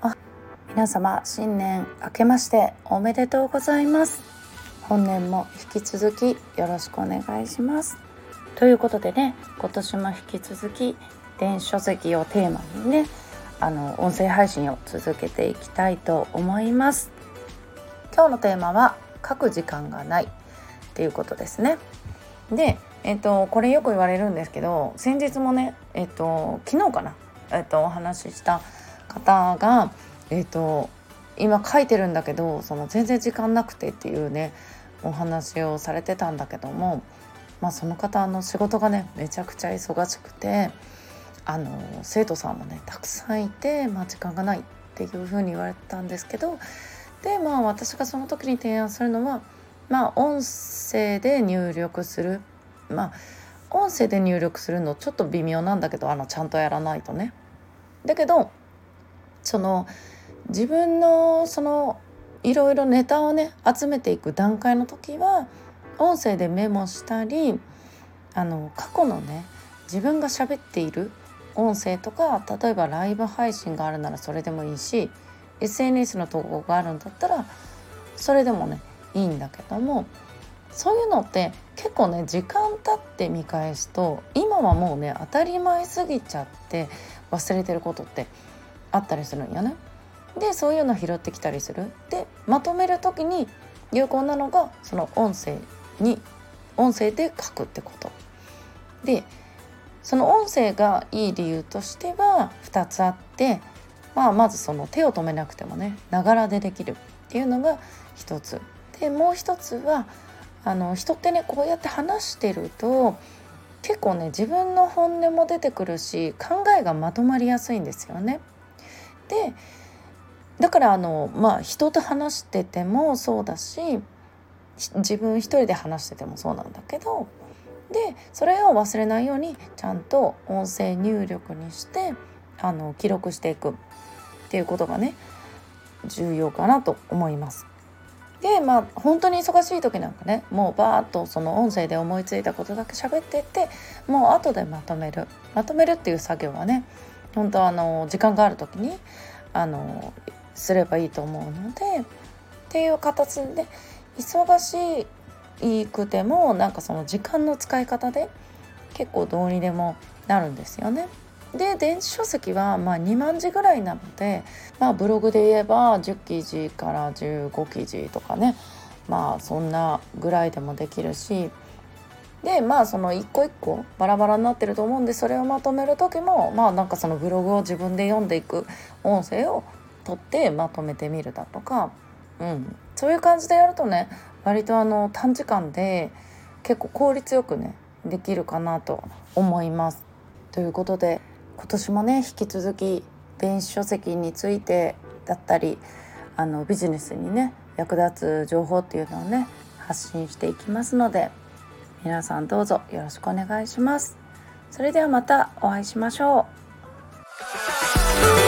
あ皆様新年明けましておめでとうございます。本年も引き続きよろしくお願いします。ということでね今年も引き続き電子書籍をテーマにねあの音声配信を続けていきたいと思います。今日のテーマは書く時間がないっていうことですね。でえっとこれよく言われるんですけど先日もねえっと昨日かなえっとお話しした方がえっと今書いてるんだけどその全然時間なくてっていうねお話をされてたんだけどもまあその方の仕事がねめちゃくちゃ忙しくてあの生徒さんもねたくさんいて、まあ、時間がないっていうふうに言われたんですけどでまあ私がその時に提案するのはまあ音声で入力するまあ音声で入力するのちょっと微妙なんだけどあのちゃんとやらないとね。だけどその自分のそのいろいろネタをね集めていく段階の時は音声でメモしたりあの過去のね自分が喋っている音声とか例えばライブ配信があるならそれでもいいし SNS の投稿があるんだったらそれでもねいいんだけどもそういうのって結構ね時間経って見返すと今はもうね当たり前すぎちゃって忘れてることってあったりするんよね。でそういうの拾ってきたりする。でまとめる時に有効なのがその音声に音声で書くってこと。でその音声がいい理由としては2つあって、まあ、まずその手を止めなくてもねながらでできるっていうのが1つ。でもう一つはあの人ってねこうやって話してると結構ね自分の本音も出てくるし考えがまとまりやすいんですよね。でだからあのまあ人と話しててもそうだし自分一人で話しててもそうなんだけどでそれを忘れないようにちゃんと音声入力にしてあの記録していくっていうことがね重要かなと思います。でまあ本当に忙しい時なんかねもうバーッとその音声で思いついたことだけ喋ってってもう後でまとめるまとめるっていう作業はね本当あの時間がある時にあのすればいいと思うのでっていう形で忙しいいくてもなんかその時間の使い方で結構どうにでもなるんですよね。で電子書籍はまあ2万字ぐらいなので、まあ、ブログで言えば10記事から15記事とかね。まあそんなぐらいでもできるし。でまあその一個一個バラバラになってると思うんでそれをまとめる時もまあなんかそのブログを自分で読んでいく音声を取ってまとめてみるだとか、うん、そういう感じでやるとね割とあの短時間で結構効率よくねできるかなと思います。ということで今年もね引き続き電子書籍についてだったりあのビジネスにね役立つ情報っていうのをね発信していきますので皆さんどうぞよろしくお願いします。それではまたお会いしましょう。